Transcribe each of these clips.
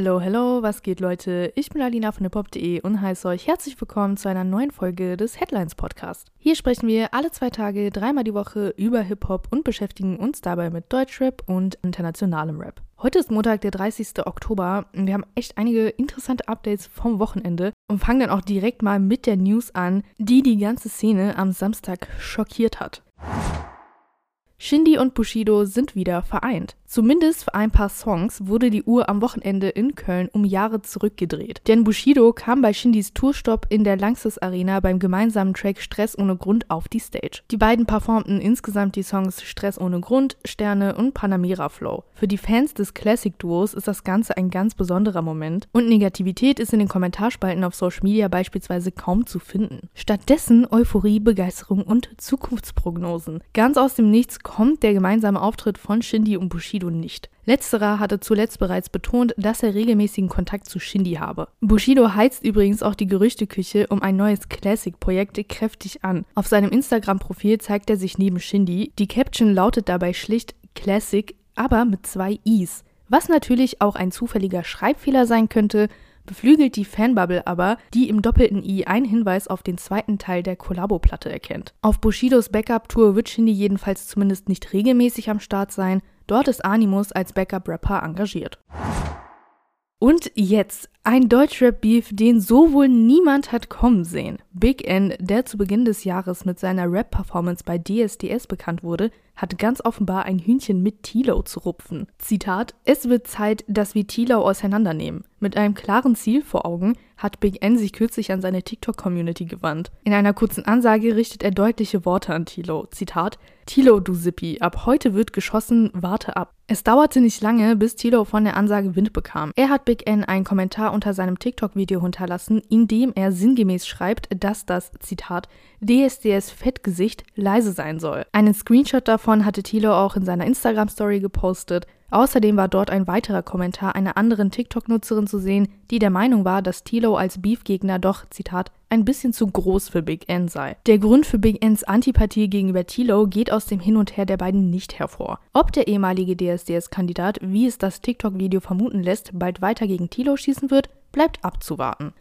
Hello, hello, was geht Leute? Ich bin Alina von hiphop.de und heiße euch herzlich willkommen zu einer neuen Folge des Headlines Podcast. Hier sprechen wir alle zwei Tage, dreimal die Woche über Hip-Hop und beschäftigen uns dabei mit Deutschrap und internationalem Rap. Heute ist Montag, der 30. Oktober und wir haben echt einige interessante Updates vom Wochenende und fangen dann auch direkt mal mit der News an, die die ganze Szene am Samstag schockiert hat. Shindy und Bushido sind wieder vereint. Zumindest für ein paar Songs wurde die Uhr am Wochenende in Köln um Jahre zurückgedreht. Denn Bushido kam bei Shindys Tourstopp in der Lanxess Arena beim gemeinsamen Track Stress ohne Grund auf die Stage. Die beiden performten insgesamt die Songs Stress ohne Grund, Sterne und Panamera Flow. Für die Fans des Classic-Duos ist das Ganze ein ganz besonderer Moment und Negativität ist in den Kommentarspalten auf Social Media beispielsweise kaum zu finden. Stattdessen Euphorie, Begeisterung und Zukunftsprognosen. Ganz aus dem Nichts kommt der gemeinsame Auftritt von Shindy und Bushido Bushido nicht. Letzterer hatte zuletzt bereits betont, dass er regelmäßigen Kontakt zu Shindy habe. Bushido heizt übrigens auch die Gerüchteküche um ein neues Classic-Projekt kräftig an. Auf seinem Instagram-Profil zeigt er sich neben Shindy. Die Caption lautet dabei schlicht Classic, aber mit zwei Is. Was natürlich auch ein zufälliger Schreibfehler sein könnte, beflügelt die Fanbubble aber, die im doppelten I einen Hinweis auf den zweiten Teil der Kollabo-Platte erkennt. Auf Bushidos Backup-Tour wird Shindy jedenfalls zumindest nicht regelmäßig am Start sein, dort ist Animus als Backup-Rapper engagiert. Und jetzt ein Deutschrap-Beef, den so wohl niemand hat kommen sehen. Big N, der zu Beginn des Jahres mit seiner Rap-Performance bei DSDS bekannt wurde, hat ganz offenbar ein Hühnchen mit Tilo zu rupfen. Zitat: Es wird Zeit, dass wir Tilo auseinandernehmen. Mit einem klaren Ziel vor Augen hat Big N sich kürzlich an seine TikTok-Community gewandt. In einer kurzen Ansage richtet er deutliche Worte an Tilo. Zitat: Tilo, du Sippi, ab heute wird geschossen, warte ab. Es dauerte nicht lange, bis Tilo von der Ansage Wind bekam. Er hat Big N einen Kommentar unter seinem TikTok-Video hinterlassen, in dem er sinngemäß schreibt, dass das, Zitat, DSDS-Fettgesicht leise sein soll. Einen Screenshot davon hatte Tilo auch in seiner Instagram-Story gepostet. Außerdem war dort ein weiterer Kommentar einer anderen TikTok-Nutzerin zu sehen, die der Meinung war, dass Tilo als Beefgegner doch, Zitat, ein bisschen zu groß für Big N sei. Der Grund für Big Ns Antipathie gegenüber Tilo geht aus dem Hin und Her der beiden nicht hervor. Ob der ehemalige DSDS-Kandidat, wie es das TikTok-Video vermuten lässt, bald weiter gegen Tilo schießen wird, bleibt abzuwarten.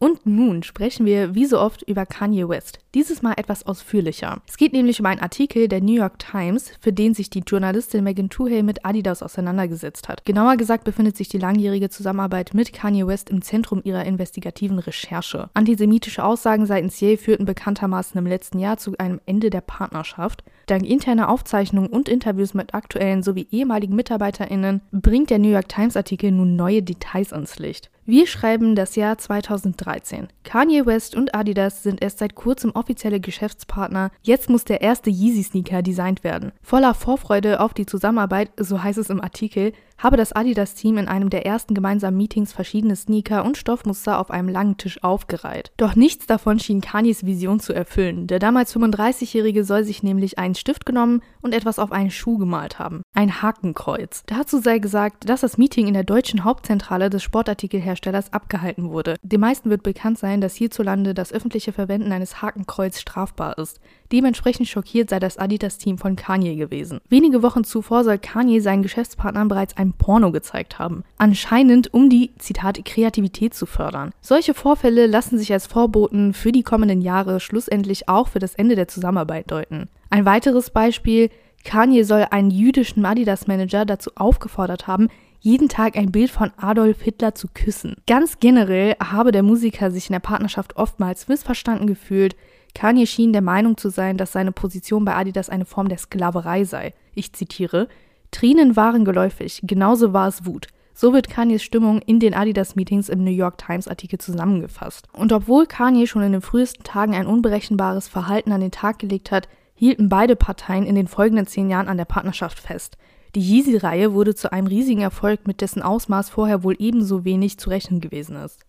Und nun sprechen wir wie so oft über Kanye West. Dieses Mal etwas ausführlicher. Es geht nämlich um einen Artikel der New York Times, für den sich die Journalistin Megan Toohey mit Adidas auseinandergesetzt hat. Genauer gesagt befindet sich die langjährige Zusammenarbeit mit Kanye West im Zentrum ihrer investigativen Recherche. Antisemitische Aussagen seitens Ye führten bekanntermaßen im letzten Jahr zu einem Ende der Partnerschaft. Dank interner Aufzeichnungen und Interviews mit aktuellen sowie ehemaligen MitarbeiterInnen bringt der New York Times Artikel nun neue Details ans Licht. Wir schreiben das Jahr 2013. Kanye West und Adidas sind erst seit kurzem offizielle Geschäftspartner. Jetzt muss der erste Yeezy-Sneaker designt werden. Voller Vorfreude auf die Zusammenarbeit, so heißt es im Artikel, habe das Adidas-Team in einem der ersten gemeinsamen Meetings verschiedene Sneaker und Stoffmuster auf einem langen Tisch aufgereiht. Doch nichts davon schien Kanyes Vision zu erfüllen. Der damals 35-Jährige soll sich nämlich einen Stift genommen und etwas auf einen Schuh gemalt haben. Ein Hakenkreuz. Dazu sei gesagt, dass das Meeting in der deutschen Hauptzentrale des Sportartikelherstellers abgehalten wurde. Den meisten wird bekannt sein, dass hierzulande das öffentliche Verwenden eines Hakenkreuz strafbar ist. Dementsprechend schockiert sei das Adidas-Team von Kanye gewesen. Wenige Wochen zuvor soll Kanye seinen Geschäftspartnern bereits ein Porno gezeigt haben. Anscheinend, um die, Zitat, Kreativität zu fördern. Solche Vorfälle lassen sich als Vorboten für die kommenden Jahre schlussendlich auch für das Ende der Zusammenarbeit deuten. Ein weiteres Beispiel, Kanye soll einen jüdischen Adidas-Manager dazu aufgefordert haben, jeden Tag ein Bild von Adolf Hitler zu küssen. Ganz generell habe der Musiker sich in der Partnerschaft oftmals missverstanden gefühlt. Kanye schien der Meinung zu sein, dass seine Position bei Adidas eine Form der Sklaverei sei. Ich zitiere: Tränen waren geläufig, genauso war es Wut. So wird Kanyes Stimmung in den Adidas-Meetings im New York Times-Artikel zusammengefasst. Und obwohl Kanye schon in den frühesten Tagen ein unberechenbares Verhalten an den Tag gelegt hat, hielten beide Parteien in den folgenden zehn Jahren an der Partnerschaft fest. Die Yeezy-Reihe wurde zu einem riesigen Erfolg, mit dessen Ausmaß vorher wohl ebenso wenig zu rechnen gewesen ist.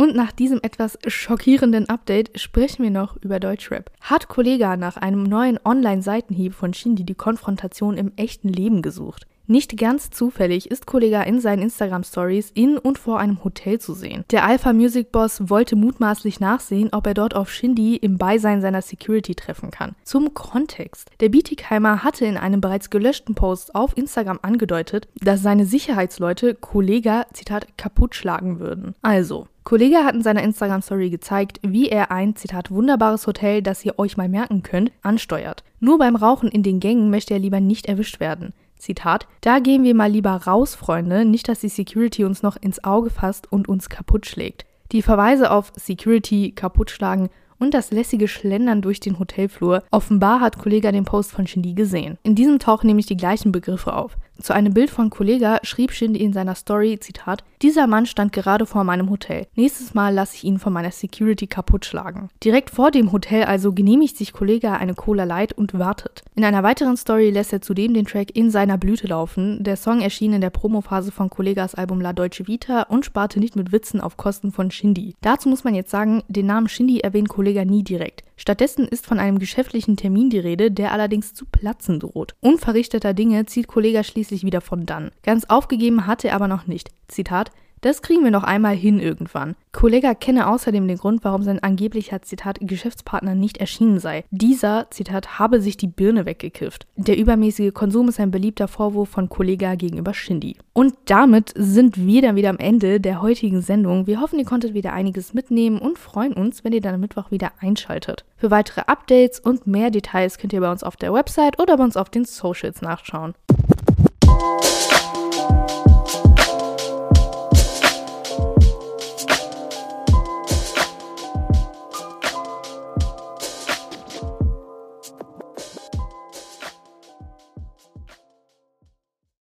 Und nach diesem etwas schockierenden Update sprechen wir noch über Deutschrap. Hat Kollega nach einem neuen Online-Seitenhieb von Shindy die Konfrontation im echten Leben gesucht? Nicht ganz zufällig ist Kollega in seinen Instagram-Stories in und vor einem Hotel zu sehen. Der Alpha Music Boss wollte mutmaßlich nachsehen, ob er dort auf Shindy im Beisein seiner Security treffen kann. Zum Kontext. Der Bietigheimer hatte in einem bereits gelöschten Post auf Instagram angedeutet, dass seine Sicherheitsleute Kollega, Zitat, kaputt schlagen würden. Also, Kollege hat in seiner Instagram-Story gezeigt, wie er ein, Zitat, wunderbares Hotel, das ihr euch mal merken könnt, ansteuert. Nur beim Rauchen in den Gängen möchte er lieber nicht erwischt werden. Zitat, da gehen wir mal lieber raus, Freunde, nicht, dass die Security uns noch ins Auge fasst und uns kaputt schlägt. Die Verweise auf Security, kaputtschlagen und das lässige Schlendern durch den Hotelflur. Offenbar hat Kollega den Post von Shindy gesehen. In diesem tauchen nämlich die gleichen Begriffe auf. Zu einem Bild von Kollega schrieb Shindy in seiner Story, Zitat, dieser Mann stand gerade vor meinem Hotel. Nächstes Mal lasse ich ihn von meiner Security kaputt schlagen. Direkt vor dem Hotel also genehmigt sich Kollega eine Cola Light und wartet. In einer weiteren Story lässt er zudem den Track in seiner Blüte laufen. Der Song erschien in der Promophase von Kollegas Album La Deutsche Vita und sparte nicht mit Witzen auf Kosten von Shindy. Dazu muss man jetzt sagen, den Namen Shindy erwähnt Kollega nie direkt. Stattdessen ist von einem geschäftlichen Termin die Rede, der allerdings zu platzen droht. Unverrichteter Dinge zieht Kollega schließlich wieder von dann. Ganz aufgegeben hat er aber noch nicht. Zitat das kriegen wir noch einmal hin irgendwann. Kollega kenne außerdem den Grund, warum sein angeblicher, Zitat, Geschäftspartner nicht erschienen sei. Dieser, Zitat, habe sich die Birne weggekifft. Der übermäßige Konsum ist ein beliebter Vorwurf von Kollega gegenüber Shindy. Und damit sind wir dann wieder am Ende der heutigen Sendung. Wir hoffen, ihr konntet wieder einiges mitnehmen und freuen uns, wenn ihr dann am Mittwoch wieder einschaltet. Für weitere Updates und mehr Details könnt ihr bei uns auf der Website oder bei uns auf den Socials nachschauen.